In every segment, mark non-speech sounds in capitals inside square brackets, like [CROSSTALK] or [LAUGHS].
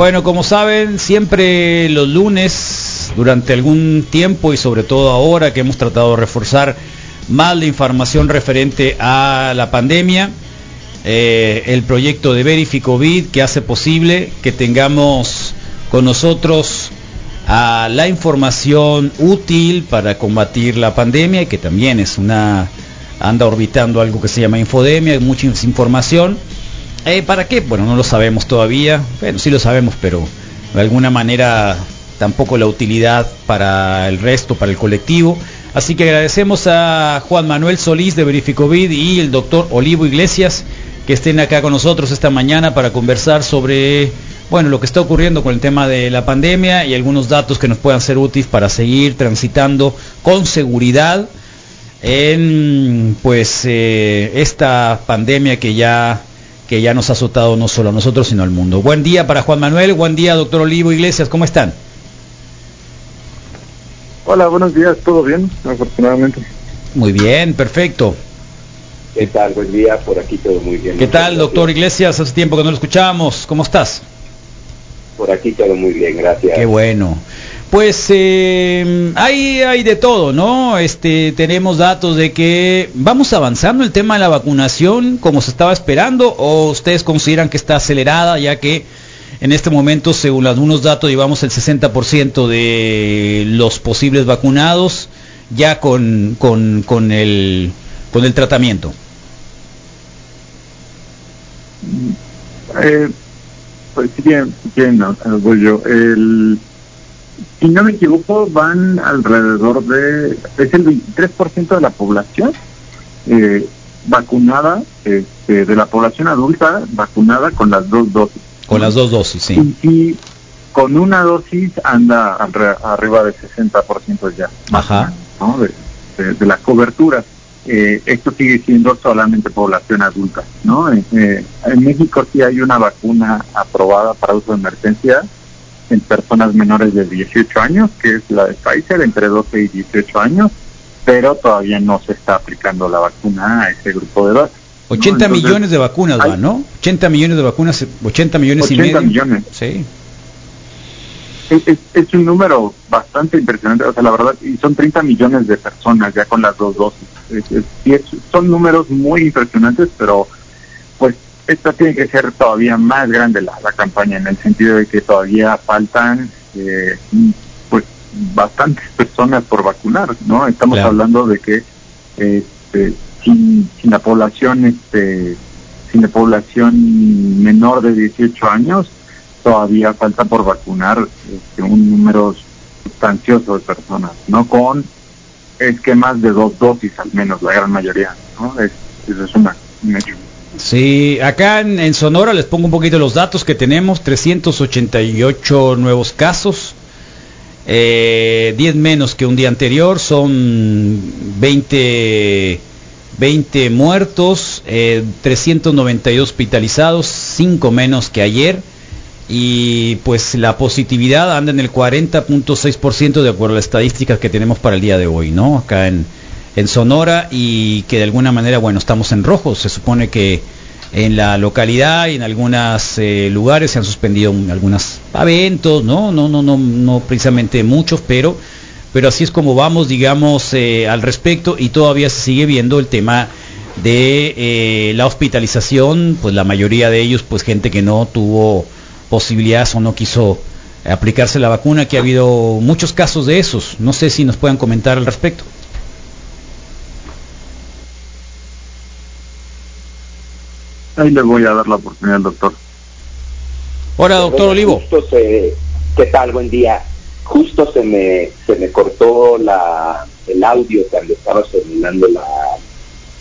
Bueno, como saben, siempre los lunes, durante algún tiempo y sobre todo ahora que hemos tratado de reforzar más la información referente a la pandemia, eh, el proyecto de Verificovid que hace posible que tengamos con nosotros a la información útil para combatir la pandemia que también es una anda orbitando algo que se llama infodemia, hay mucha información. Eh, ¿Para qué? Bueno, no lo sabemos todavía. Bueno, sí lo sabemos, pero de alguna manera tampoco la utilidad para el resto, para el colectivo. Así que agradecemos a Juan Manuel Solís de Verificovid y el doctor Olivo Iglesias que estén acá con nosotros esta mañana para conversar sobre bueno, lo que está ocurriendo con el tema de la pandemia y algunos datos que nos puedan ser útiles para seguir transitando con seguridad en pues eh, esta pandemia que ya que ya nos ha azotado no solo a nosotros sino al mundo. Buen día para Juan Manuel, buen día doctor Olivo Iglesias, ¿cómo están? Hola, buenos días, ¿todo bien? Afortunadamente. Muy bien, perfecto. ¿Qué tal? Buen día, por aquí todo muy bien. ¿Qué tal, doctor Iglesias? Hace tiempo que no lo escuchábamos. ¿Cómo estás? Por aquí todo muy bien, gracias. Qué bueno. Pues eh, hay, hay de todo, ¿no? Este, tenemos datos de que vamos avanzando el tema de la vacunación como se estaba esperando o ustedes consideran que está acelerada ya que en este momento, según algunos datos, llevamos el 60% de los posibles vacunados ya con, con, con, el, con el tratamiento. Eh, pues sí, bien, bien no, yo. El, si no me equivoco, van alrededor de, es el 23% de la población eh, vacunada, este, de la población adulta vacunada con las dos dosis. Con las dos dosis, sí. Y, con una dosis anda arriba del 60% ya. Ajá. ¿no? De, de, la cobertura. Eh, esto sigue siendo solamente población adulta, ¿no? Eh, en México sí hay una vacuna aprobada para uso de emergencia en personas menores de 18 años, que es la de Pfizer, entre 12 y 18 años, pero todavía no se está aplicando la vacuna a ese grupo de edad. 80 millones de vacunas van, ¿no? 80 millones de vacunas, 80 millones 80 y medio. millones. Sí. Es, es, es, un número bastante impresionante, o sea, la verdad, y son 30 millones de personas ya con las dos dosis. Es, son números muy impresionantes, pero esta tiene que ser todavía más grande la, la campaña, en el sentido de que todavía faltan eh, pues bastantes personas por vacunar, ¿no? Estamos Claro. hablando de que este, sin, sin la población este sin la población menor de 18 años todavía falta por vacunar este, un número sustancioso de personas, ¿no? Con esquemas de dos dosis al menos, la gran mayoría, ¿no? Es, eso es una, un hecho. Sí, acá en, Sonora les pongo un poquito los datos que tenemos, 388 nuevos casos, eh, 10 menos que un día anterior, son 20, 20 muertos, eh, 392 hospitalizados, 5 menos que ayer, y pues la positividad anda en el 40.6% de acuerdo a las estadísticas que tenemos para el día de hoy, ¿no? Acá en, en Sonora y que de alguna manera, bueno, estamos en rojo. Se supone que en la localidad y en algunos eh, lugares se han suspendido un- algunos eventos, ¿no? No, no, no, no precisamente muchos, pero, pero así es como vamos, digamos, eh, al respecto y todavía se sigue viendo el tema de eh, la hospitalización, pues la mayoría de ellos, pues gente que no tuvo posibilidades o no quiso aplicarse la vacuna, que ha habido muchos casos de esos. No sé si nos puedan comentar al respecto. Ahí le voy a dar la oportunidad al doctor. Hola, doctor Bueno, Olivo. Justo se, ¿Qué tal? Buen día. Justo se me, se me cortó la, el audio cuando estabas terminando la,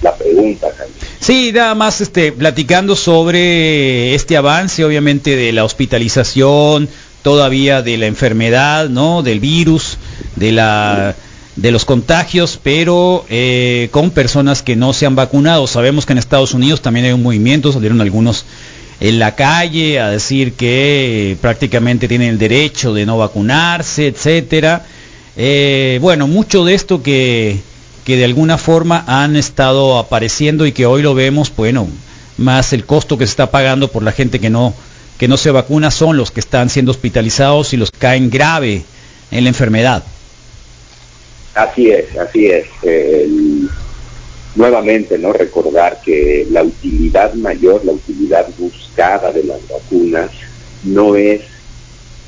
la pregunta, Carlos. Sí, nada más este, platicando sobre este avance, obviamente, de la hospitalización, todavía de la enfermedad, ¿no? Del virus, de la de los contagios, pero eh, con personas que no se han vacunado. Sabemos que en Estados Unidos también hay un movimiento, salieron algunos en la calle a decir que eh, prácticamente tienen el derecho de no vacunarse, etcétera. Eh, bueno, mucho de esto que, que de alguna forma han estado apareciendo y que hoy lo vemos, bueno, más el costo que se está pagando por la gente que no que no se vacuna son los que están siendo hospitalizados y los que caen grave en la enfermedad. Así es, así es. nuevamente, ¿no? Recordar que la utilidad mayor, la utilidad buscada de las vacunas no es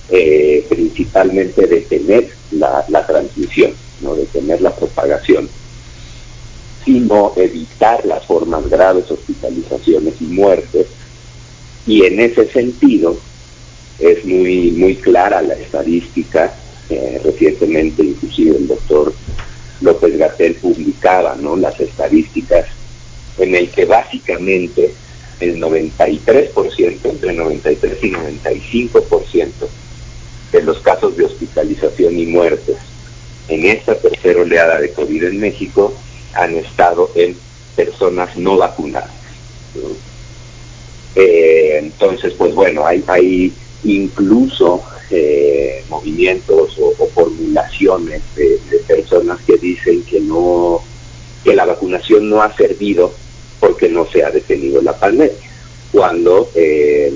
eh, principalmente detener la, la transmisión, ¿no? detener la propagación, sino evitar las formas graves, hospitalizaciones y muertes. Y en ese sentido es muy, muy clara la estadística. Eh, recientemente inclusive el doctor López Gatel publicaba ¿no? las estadísticas en el que básicamente el 93%, entre 93 y 95% de los casos de hospitalización y muertes en esta tercera oleada de COVID en México han estado en personas no vacunadas. Eh, entonces, pues bueno, hay, hay incluso eh, movimientos o, formulaciones de, personas que dicen que no que la vacunación no ha servido porque no se ha detenido la pandemia, cuando eh,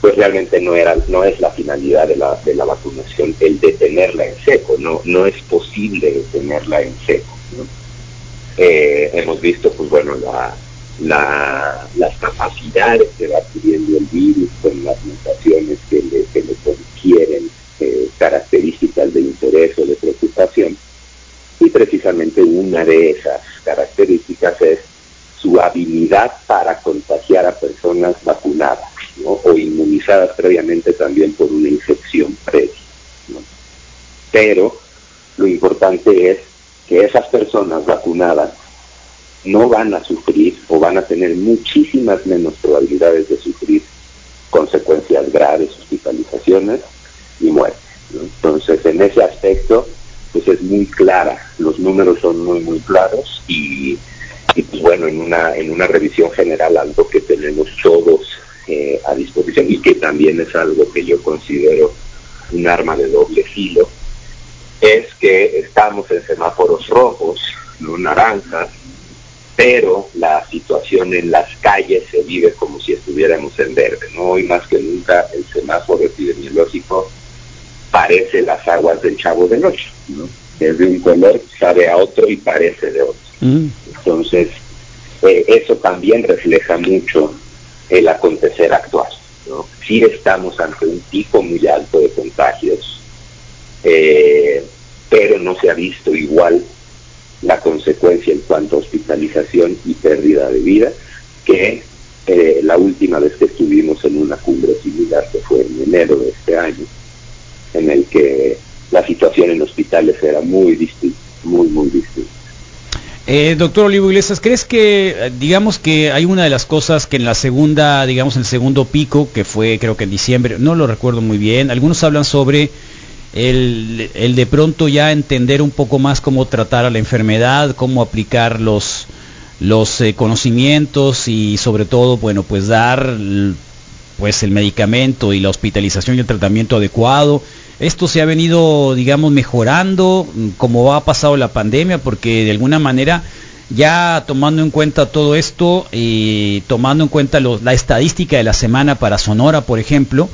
pues realmente no era no es la finalidad de la, de la vacunación el detenerla en seco, no no es posible detenerla en seco. Eh, hemos visto, pues bueno, la, las capacidades que va adquiriendo el virus con las mutaciones que le, que le confieren eh, características de interés o de preocupación. Y precisamente una de esas características es su habilidad para contagiar a personas vacunadas o inmunizadas previamente también por una infección previa. Pero lo importante es que esas personas vacunadas no van a sufrir o van a tener muchísimas menos probabilidades de sufrir consecuencias graves, hospitalizaciones y muertes. Entonces, en ese aspecto, pues es muy clara, los números son muy, muy claros y, pues bueno, en una, en una revisión general, algo que tenemos todos eh, a disposición y que también es algo que yo considero un arma de doble filo, es que estamos en semáforos rojos, no naranjas, pero la situación en las calles se vive como si estuviéramos en verde. ¿no? Hoy más que nunca el semáforo epidemiológico parece las aguas del chavo de noche. ¿no? Es de un color, sabe a otro y parece de otro. Mm. Entonces, eh, eso también refleja mucho el acontecer actual. ¿no? Sí estamos ante un pico muy alto de contagios, eh, pero no se ha visto igual la consecuencia en cuanto a hospitalización y pérdida de vida que eh, la última vez que estuvimos en una cumbre similar, que fue en enero de este año, en el que la situación en hospitales era muy distinta, muy, muy distinta. Eh, doctor Olivo Iglesias, ¿crees que, digamos que hay una de las cosas que en la segunda, digamos, en el segundo pico, que fue creo que en diciembre, no lo recuerdo muy bien, algunos hablan sobre el, el, de pronto ya entender un poco más cómo tratar a la enfermedad, cómo aplicar los, los eh, conocimientos y sobre todo, bueno, pues dar pues el medicamento y la hospitalización y el tratamiento adecuado. Esto se ha venido, digamos, mejorando como ha pasado la pandemia, porque de alguna manera ya tomando en cuenta todo esto y tomando en cuenta la estadística de la semana para Sonora, por ejemplo,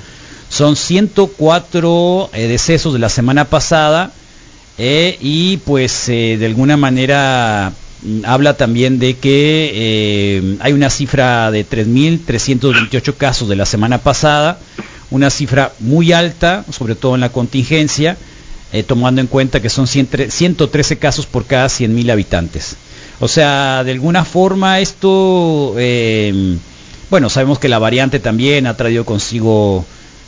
son 104 eh, decesos de la semana pasada eh, y pues eh, de alguna manera mm, habla también de que hay una cifra de 3.328 casos de la semana pasada, una cifra muy alta, sobre todo en la contingencia, tomando en cuenta que son 113 casos por cada 100.000 habitantes. O sea, de alguna forma esto, bueno, sabemos que la variante también ha traído consigo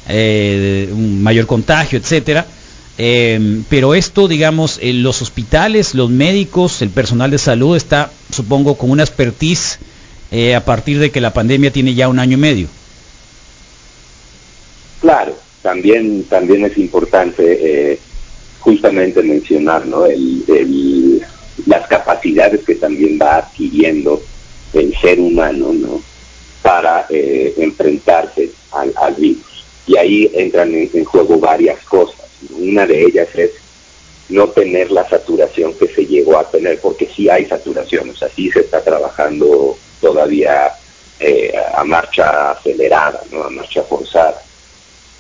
eh, un mayor contagio, etcétera. Eh, pero esto, digamos, los hospitales, los médicos, el personal de salud está, supongo, con una expertise eh, a partir de que la pandemia tiene ya un año y medio. Claro, también también es importante justamente mencionar, ¿no? Las capacidades que también va adquiriendo el ser humano, ¿no? Para enfrentarse al, virus y ahí entran en, juego varias cosas. Una de ellas es no tener la saturación que se llegó a tener, porque sí hay saturación, o sea, sí se está trabajando todavía eh, a marcha acelerada, a marcha forzada.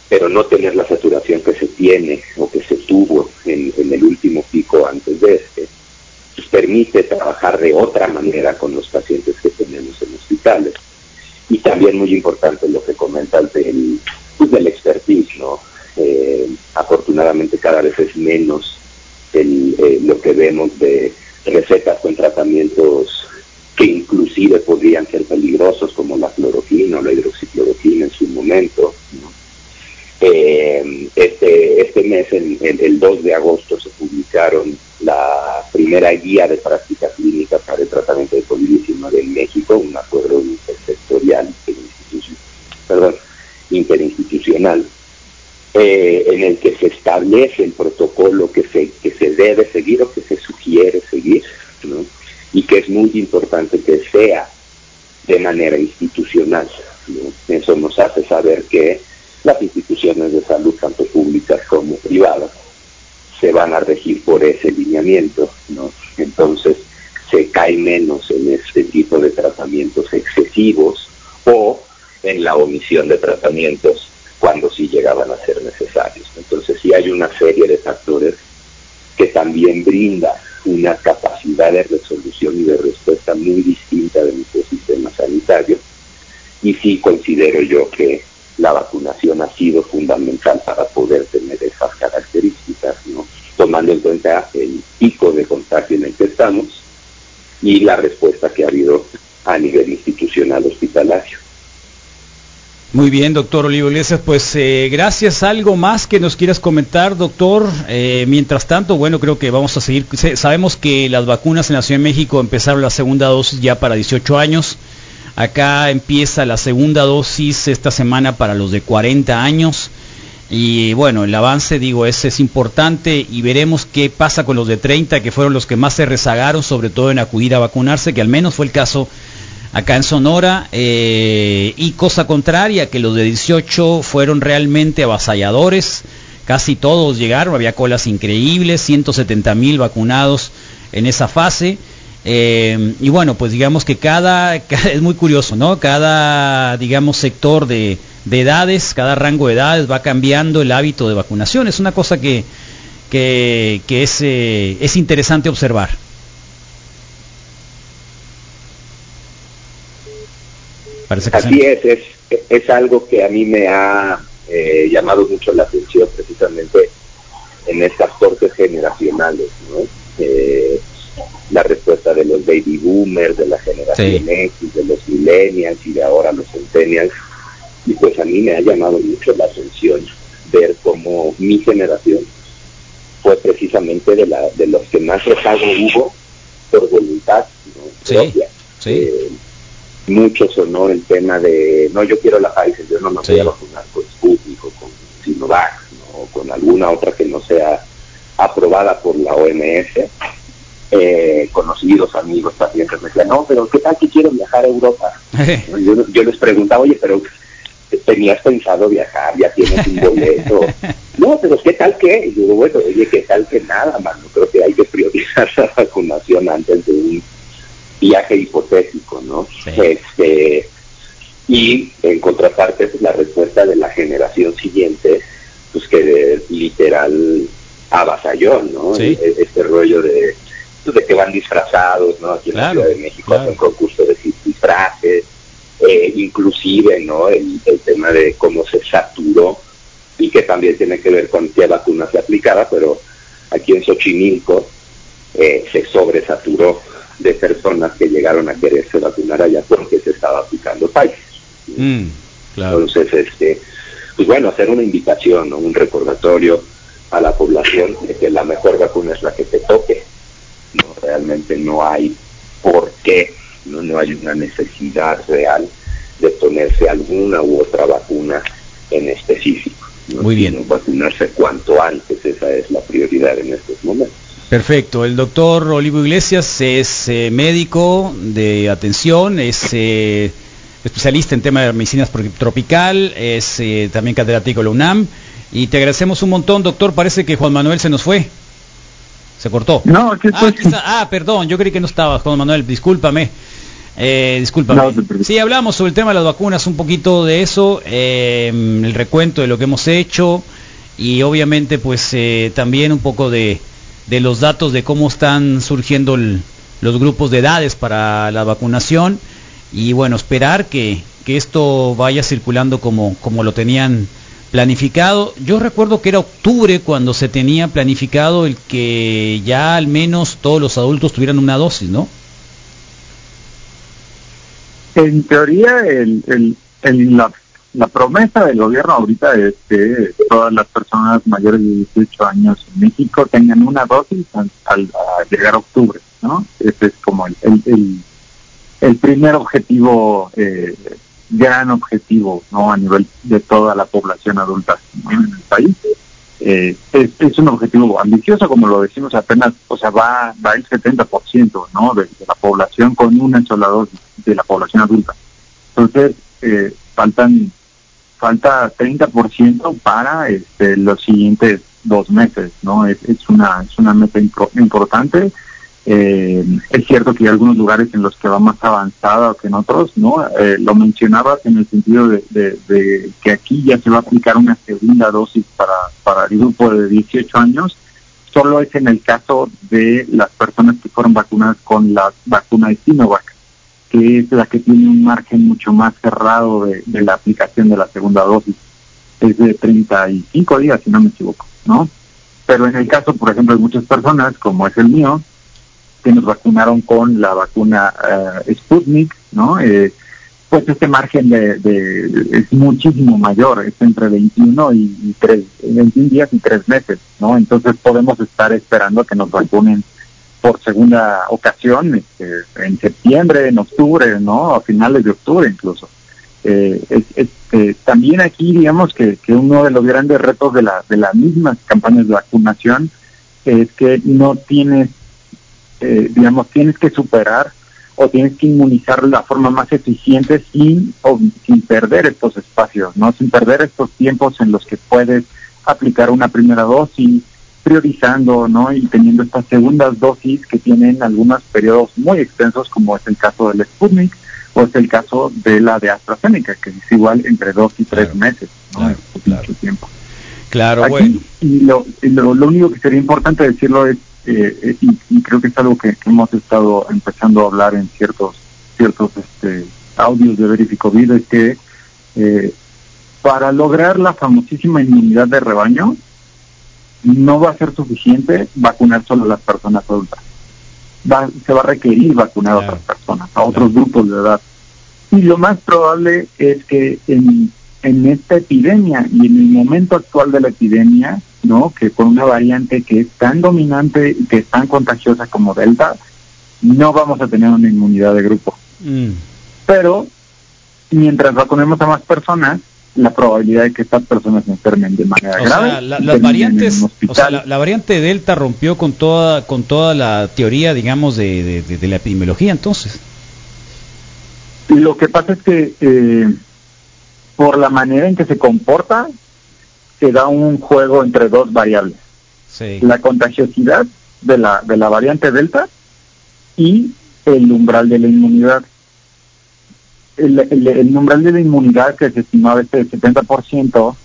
Pero no tener la saturación que se tiene o que se tuvo en, el último pico antes de este, pues permite trabajar de otra manera con los pacientes que tenemos en hospitales. Y también muy importante lo que comentas del, pues del expertise, ¿no? Eh, afortunadamente cada vez es menos el, eh, lo que vemos de recetas con tratamientos que inclusive podrían ser peligrosos como la cloroquina o la hidroxicloroquina en su momento. Eh, este, este mes, el, el, 2 de agosto, se publicaron la primera guía de práctica clínica para el tratamiento de COVID-19 en México, un acuerdo intersectorial, perdón, interinstitucional, eh, en el que se establece el protocolo que se, que se debe seguir o que se sugiere seguir, y que es muy importante que sea de manera institucional. Eso nos hace saber que las instituciones de salud, tanto públicas como privadas, se van a regir por ese lineamiento. ¿no? Entonces, se cae menos en este tipo de tratamientos excesivos o en la omisión de tratamientos cuando sí llegaban a ser necesarios. Entonces sí hay una serie de factores que también brinda una capacidad de resolución y de respuesta muy distinta de nuestro sistema sanitario. Y sí considero yo que la vacunación ha sido fundamental para poder tener esas características, tomando en cuenta el pico de contagio en el que estamos y la respuesta que ha habido a nivel institucional hospitalario. Muy bien, doctor Olivo Iglesias, pues eh, gracias. ¿Algo más que nos quieras comentar, doctor? Eh, mientras tanto, bueno, creo que vamos a seguir. Sabemos que las vacunas en la Ciudad de México empezaron la segunda dosis ya para 18 años. Acá empieza la segunda dosis esta semana para los de 40 años. Y bueno, el avance, digo, ese es importante y veremos qué pasa con los de 30, que fueron los que más se rezagaron, sobre todo en acudir a vacunarse, que al menos fue el caso acá en Sonora. Eh, y cosa contraria, que los de 18 fueron realmente avasalladores. Casi todos llegaron, había colas increíbles, 170 mil vacunados en esa fase. Eh, y bueno, pues digamos que cada, [LAUGHS] es muy curioso, ¿no? Cada, digamos, sector de, edades, cada rango de edades va cambiando el hábito de vacunación. Es una cosa que, que, es, eh, es interesante observar. Así es, es, es algo que a mí me ha eh, llamado mucho la atención precisamente en estas cortes generacionales, ¿no? La respuesta de los baby boomers, de la generación X, de los millennials y de ahora los centennials. Y pues a mí me ha llamado mucho la atención ver cómo mi generación fue precisamente de, la, de los que más rezago hubo por voluntad propia. Eh, mucho sonó el tema de, no, yo quiero la Pfizer, yo no me voy a vacunar con Sputnik o con Sinovac o con alguna otra que no sea aprobada por la OMS eh, conocidos, amigos, pacientes, me decían, no, pero ¿qué tal que quiero viajar a Europa? yo, les preguntaba, oye, pero tenías pensado viajar, ya tienes un boleto. [LAUGHS] no, pero ¿qué tal que? Y digo, bueno, oye, ¿qué tal que nada, mano? Creo que hay que priorizar [LAUGHS] la vacunación antes de un viaje hipotético, ¿no? Este, y en contraparte, pues, la respuesta de la generación siguiente, pues que literal avasalló, ¿no? E-, este rollo de de que van disfrazados, ¿no? Aquí en la Ciudad de México hacen concurso de disfraces, eh, inclusive, ¿no? El, tema de cómo se saturó y que también tiene que ver con qué vacuna se aplicaba, pero aquí en Xochimilco eh, se sobresaturó de personas que llegaron a quererse vacunar allá porque se estaba aplicando Pfizer. Mm, Entonces, este, pues bueno, hacer una invitación, un recordatorio a la población de que la mejor vacuna es la que te toque, realmente no hay por qué, no, no hay una necesidad real de ponerse alguna u otra vacuna en específico. Muy bien. vacunarse cuanto antes, esa es la prioridad en estos momentos. Perfecto. El doctor Olivo Iglesias es eh, médico de atención, es eh, especialista en tema de medicinas tropical, es eh, también catedrático de la UNAM. Y te agradecemos un montón, doctor. Parece que Juan Manuel se nos fue. Se cortó. No, aquí Ah, ah, perdón, yo creí que no estaba, Juan Manuel, discúlpame. Eh, discúlpame. sí, hablamos sobre el tema de las vacunas, un poquito de eso, eh, el recuento de lo que hemos hecho y obviamente pues eh, también un poco de, de, los datos de cómo están surgiendo los grupos de edades para la vacunación y bueno, esperar que, que esto vaya circulando como, como lo tenían planificado. Yo recuerdo que era octubre cuando se tenía planificado el que ya al menos todos los adultos tuvieran una dosis, ¿no? En teoría, el, el, la, la, promesa del gobierno ahorita es que todas las personas mayores de 18 años en México tengan una dosis al, llegar a octubre, ¿no? Ese es como el, el, el primer objetivo eh, gran objetivo no a nivel de toda la población adulta en el país. Eh, es, un objetivo ambicioso como lo decimos apenas o sea va va el 70% no de, la población con una sola dosis de la población adulta. Entonces eh, faltan falta 30% para este, los siguientes dos meses no es, es una es una meta importante eh, es cierto que hay algunos lugares en los que va más avanzada que en otros, ¿no? Eh, lo mencionabas en el sentido de, que aquí ya se va a aplicar una segunda dosis para, para el grupo de 18 años, solo es en el caso de las personas que fueron vacunadas con la vacuna de Sinovac, que es la que tiene un margen mucho más cerrado de, de la aplicación de la segunda dosis. Es de 35 días, si no me equivoco, ¿no? Pero en el caso, por ejemplo, de muchas personas, como es el mío, que nos vacunaron con la vacuna uh, Sputnik, ¿no? Eh, pues este margen de, es muchísimo mayor, es entre 21 y, 3, 21 días y 3 meses, ¿no? Entonces podemos estar esperando que nos vacunen por segunda ocasión este, en septiembre, en octubre, ¿no? A finales de octubre incluso. Eh, eh, también aquí digamos que, que uno de los grandes retos de, la, de las mismas campañas de vacunación es que no tienes eh, digamos, tienes que superar o tienes que inmunizar de la forma más eficiente sin, o, sin perder estos espacios, ¿no? Sin perder estos tiempos en los que puedes aplicar una primera dosis, priorizando, ¿no? Y teniendo estas segundas dosis que tienen algunos periodos muy extensos, como es el caso del Sputnik o es el caso de la de AstraZeneca, que es igual entre dos y tres meses, ¿no? Claro, claro. tiempo. Claro, bueno. Y lo, lo, lo único que sería importante decirlo es eh, y, creo que es algo que, hemos estado empezando a hablar en ciertos ciertos este, audios de Verifico Vida, es que eh, para lograr la famosísima inmunidad de rebaño, no va a ser suficiente vacunar solo a las personas adultas. Va, se va a requerir vacunar a otras personas, a otros grupos de edad. Y lo más probable es que en, en esta epidemia y en el momento actual de la epidemia, ¿no? Que con una variante que es tan dominante y que es tan contagiosa como Delta, no vamos a tener una inmunidad de grupo. Mm. Pero mientras vacunemos a más personas, la probabilidad de que estas personas se enfermen de manera grave. la, las variantes, o sea, la, variante Delta rompió con toda con toda la teoría, digamos, de, de, la epidemiología, entonces. Lo que pasa es que eh, por la manera en que se comporta, se da un juego entre dos variables. La contagiosidad de la, de la variante Delta y el umbral de la inmunidad. El, el, umbral de la inmunidad que se estimaba este 70%,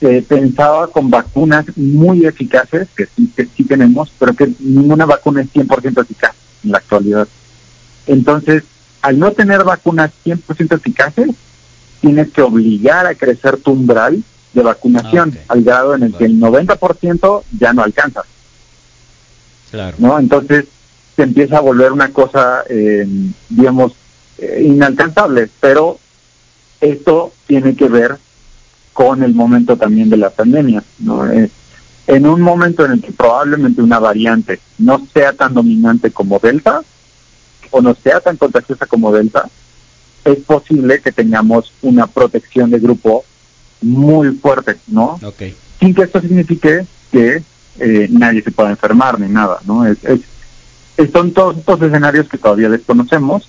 se pensaba con vacunas muy eficaces, que sí, que sí tenemos, pero que ninguna vacuna es 100% eficaz en la actualidad. Entonces, al no tener vacunas 100% eficaces, tienes que obligar a crecer tu umbral de vacunación, ah, al grado en el que el 90% ya no alcanza. Claro. ¿No? Entonces se empieza a volver una cosa, eh, digamos, eh, inalcanzable, pero esto tiene que ver con el momento también de la pandemia, ¿no? Eh, en un momento en el que probablemente una variante no sea tan dominante como Delta, o no sea tan contagiosa como Delta, es posible que tengamos una protección de grupo muy fuerte, ¿no? Okay. Sin que esto signifique que eh, nadie se pueda enfermar ni nada, ¿no? Es, es, son todos estos escenarios que todavía desconocemos,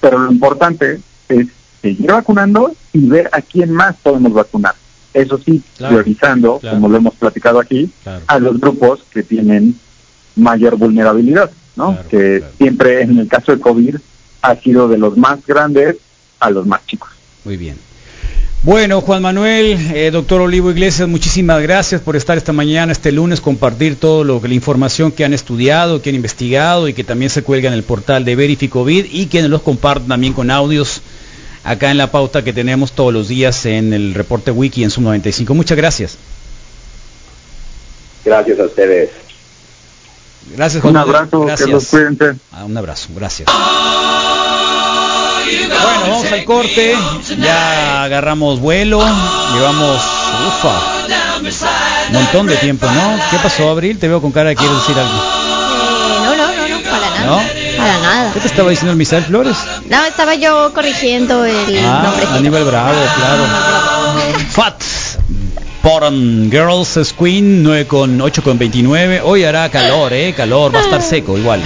pero lo importante es seguir vacunando y ver a quién más podemos vacunar. Eso sí, priorizando, como lo hemos platicado aquí, a los grupos que tienen mayor vulnerabilidad. ¿no? que siempre en el caso de COVID ha sido de los más grandes a los más chicos. Muy bien. Bueno, Juan Manuel, eh, doctor Olivo Iglesias, muchísimas gracias por estar esta mañana, este lunes, compartir todo lo que la información que han estudiado, que han investigado y que también se cuelga en el portal de Verificovid y que los compartan también con audios acá en la pauta que tenemos todos los días en el reporte wiki en Sum 95. Muchas gracias. Gracias a ustedes. Gracias, Juan Un abrazo, gracias. que los cuídense. Ah, un abrazo, gracias. Bueno, vamos al corte. Ya agarramos vuelo. Llevamos, ufa, un montón de tiempo, ¿no? ¿Qué pasó, Abril? Te veo con cara de quieres decir algo. Eh, no, no, no, no, para nada. ¿No? Para nada. ¿Qué te estaba diciendo el Misael Flores? No, estaba yo corrigiendo el Ah, nombre. Aníbal Bravo, claro. Fat. Bottom Girls Queen 9 con 8 con 29. Hoy hará calor, eh, calor, va a estar seco igual.